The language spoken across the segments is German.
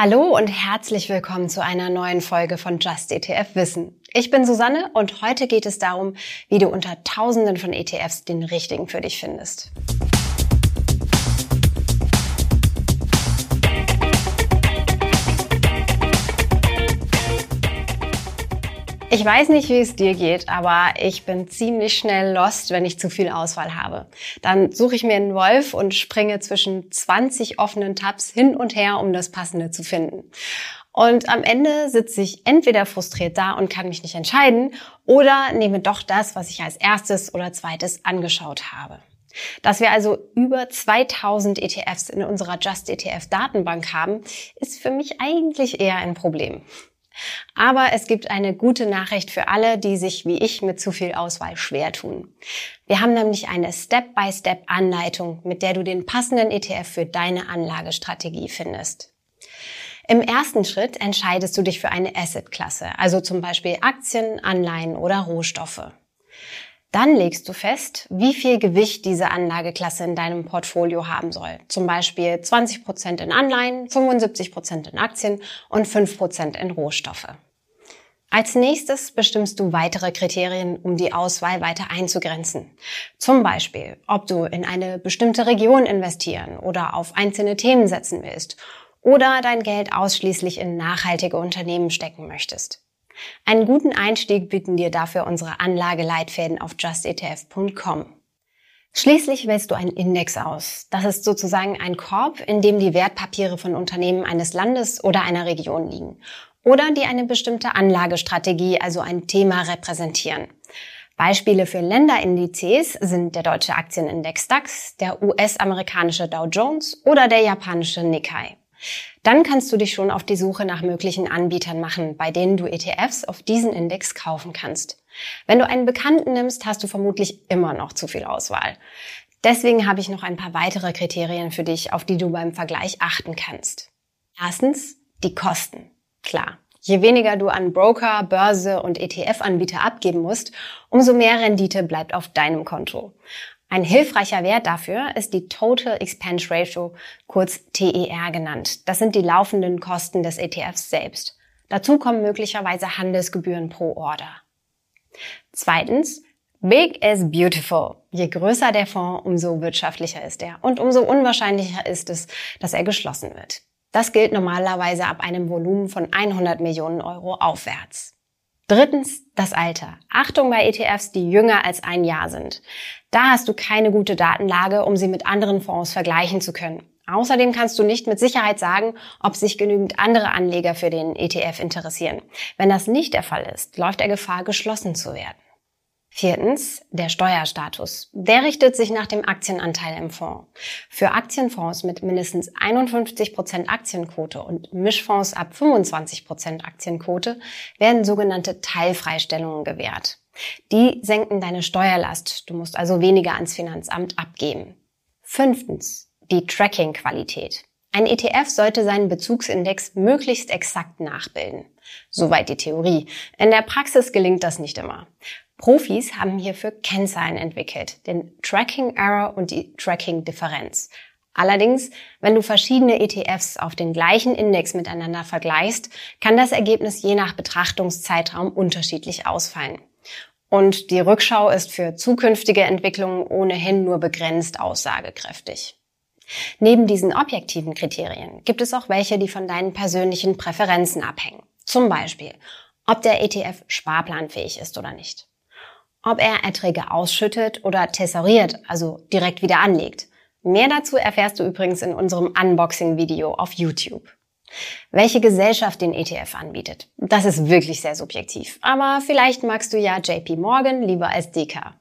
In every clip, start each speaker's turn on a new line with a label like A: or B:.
A: Hallo und herzlich willkommen zu einer neuen Folge von Just ETF Wissen. Ich bin Susanne und heute geht es darum, wie du unter Tausenden von ETFs den richtigen für dich findest. Weiß nicht, wie es dir geht, aber ich bin ziemlich schnell lost, wenn ich zu viel Auswahl habe. Dann suche ich mir einen Wolf und springe zwischen 20 offenen Tabs hin und her, um das Passende zu finden. Und am Ende sitze ich entweder frustriert da und kann mich nicht entscheiden oder nehme doch das, was ich als erstes oder zweites angeschaut habe. Dass wir also über 2000 ETFs in unserer Just ETF Datenbank haben, ist für mich eigentlich eher ein Problem. Aber es gibt eine gute Nachricht für alle, die sich wie ich mit zu viel Auswahl schwer tun. Wir haben nämlich eine Step-by-Step-Anleitung, mit der du den passenden ETF für deine Anlagestrategie findest. Im ersten Schritt entscheidest du dich für eine Asset-Klasse, also zum Beispiel Aktien, Anleihen oder Rohstoffe. Dann legst du fest, wie viel Gewicht diese Anlageklasse in deinem Portfolio haben soll. Zum Beispiel 20 Prozent in Anleihen, 75 Prozent in Aktien und 5 Prozent in Rohstoffe. Als nächstes bestimmst du weitere Kriterien, um die Auswahl weiter einzugrenzen. Zum Beispiel, ob du in eine bestimmte Region investieren oder auf einzelne Themen setzen willst oder dein Geld ausschließlich in nachhaltige Unternehmen stecken möchtest. Einen guten Einstieg bieten dir dafür unsere Anlageleitfäden auf justetf.com. Schließlich wählst du einen Index aus. Das ist sozusagen ein Korb, in dem die Wertpapiere von Unternehmen eines Landes oder einer Region liegen oder die eine bestimmte Anlagestrategie, also ein Thema repräsentieren. Beispiele für Länderindizes sind der deutsche Aktienindex DAX, der US-amerikanische Dow Jones oder der japanische Nikkei. Dann kannst du dich schon auf die Suche nach möglichen Anbietern machen, bei denen du ETFs auf diesen Index kaufen kannst. Wenn du einen Bekannten nimmst, hast du vermutlich immer noch zu viel Auswahl. Deswegen habe ich noch ein paar weitere Kriterien für dich, auf die du beim Vergleich achten kannst. Erstens, die Kosten. Klar. Je weniger du an Broker, Börse und ETF-Anbieter abgeben musst, umso mehr Rendite bleibt auf deinem Konto. Ein hilfreicher Wert dafür ist die Total Expense Ratio, kurz TER genannt. Das sind die laufenden Kosten des ETFs selbst. Dazu kommen möglicherweise Handelsgebühren pro Order. Zweitens, Big is beautiful. Je größer der Fonds, umso wirtschaftlicher ist er und umso unwahrscheinlicher ist es, dass er geschlossen wird. Das gilt normalerweise ab einem Volumen von 100 Millionen Euro aufwärts. Drittens, das Alter. Achtung bei ETFs, die jünger als ein Jahr sind. Da hast du keine gute Datenlage, um sie mit anderen Fonds vergleichen zu können. Außerdem kannst du nicht mit Sicherheit sagen, ob sich genügend andere Anleger für den ETF interessieren. Wenn das nicht der Fall ist, läuft er Gefahr, geschlossen zu werden. Viertens, der Steuerstatus. Der richtet sich nach dem Aktienanteil im Fonds. Für Aktienfonds mit mindestens 51 Prozent Aktienquote und Mischfonds ab 25 Prozent Aktienquote werden sogenannte Teilfreistellungen gewährt. Die senken deine Steuerlast. Du musst also weniger ans Finanzamt abgeben. Fünftens, die Tracking-Qualität. Ein ETF sollte seinen Bezugsindex möglichst exakt nachbilden. Soweit die Theorie. In der Praxis gelingt das nicht immer. Profis haben hierfür Kennzahlen entwickelt, den Tracking Error und die Tracking Differenz. Allerdings, wenn du verschiedene ETFs auf den gleichen Index miteinander vergleichst, kann das Ergebnis je nach Betrachtungszeitraum unterschiedlich ausfallen. Und die Rückschau ist für zukünftige Entwicklungen ohnehin nur begrenzt aussagekräftig. Neben diesen objektiven Kriterien gibt es auch welche, die von deinen persönlichen Präferenzen abhängen. Zum Beispiel, ob der ETF sparplanfähig ist oder nicht ob er Erträge ausschüttet oder tesoriert, also direkt wieder anlegt. Mehr dazu erfährst du übrigens in unserem Unboxing-Video auf YouTube. Welche Gesellschaft den ETF anbietet, das ist wirklich sehr subjektiv. Aber vielleicht magst du ja JP Morgan lieber als DK.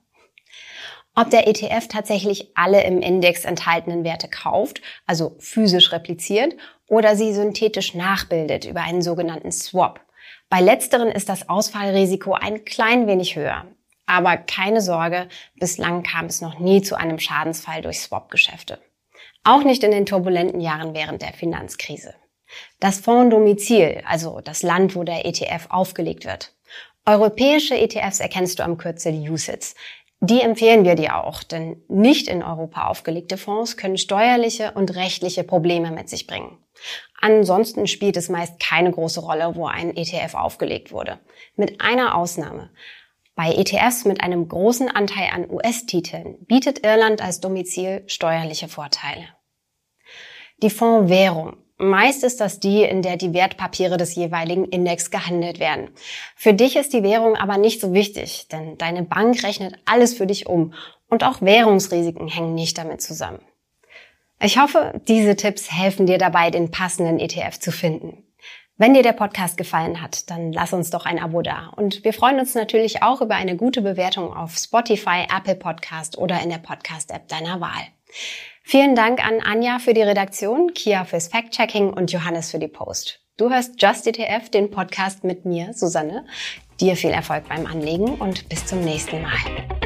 A: Ob der ETF tatsächlich alle im Index enthaltenen Werte kauft, also physisch repliziert, oder sie synthetisch nachbildet über einen sogenannten Swap. Bei letzteren ist das Ausfallrisiko ein klein wenig höher. Aber keine Sorge, bislang kam es noch nie zu einem Schadensfall durch Swap-Geschäfte. Auch nicht in den turbulenten Jahren während der Finanzkrise. Das Fonddomizil, also das Land, wo der ETF aufgelegt wird. Europäische ETFs erkennst du am Kürzel USITS. Die empfehlen wir dir auch, denn nicht in Europa aufgelegte Fonds können steuerliche und rechtliche Probleme mit sich bringen. Ansonsten spielt es meist keine große Rolle, wo ein ETF aufgelegt wurde. Mit einer Ausnahme. Bei ETFs mit einem großen Anteil an US-Titeln bietet Irland als Domizil steuerliche Vorteile. Die Fondswährung. Meist ist das die, in der die Wertpapiere des jeweiligen Index gehandelt werden. Für dich ist die Währung aber nicht so wichtig, denn deine Bank rechnet alles für dich um und auch Währungsrisiken hängen nicht damit zusammen. Ich hoffe, diese Tipps helfen dir dabei, den passenden ETF zu finden. Wenn dir der Podcast gefallen hat, dann lass uns doch ein Abo da. Und wir freuen uns natürlich auch über eine gute Bewertung auf Spotify, Apple Podcast oder in der Podcast-App deiner Wahl. Vielen Dank an Anja für die Redaktion, Kia fürs Fact-Checking und Johannes für die Post. Du hörst Just ETF, den Podcast mit mir, Susanne. Dir viel Erfolg beim Anlegen und bis zum nächsten Mal.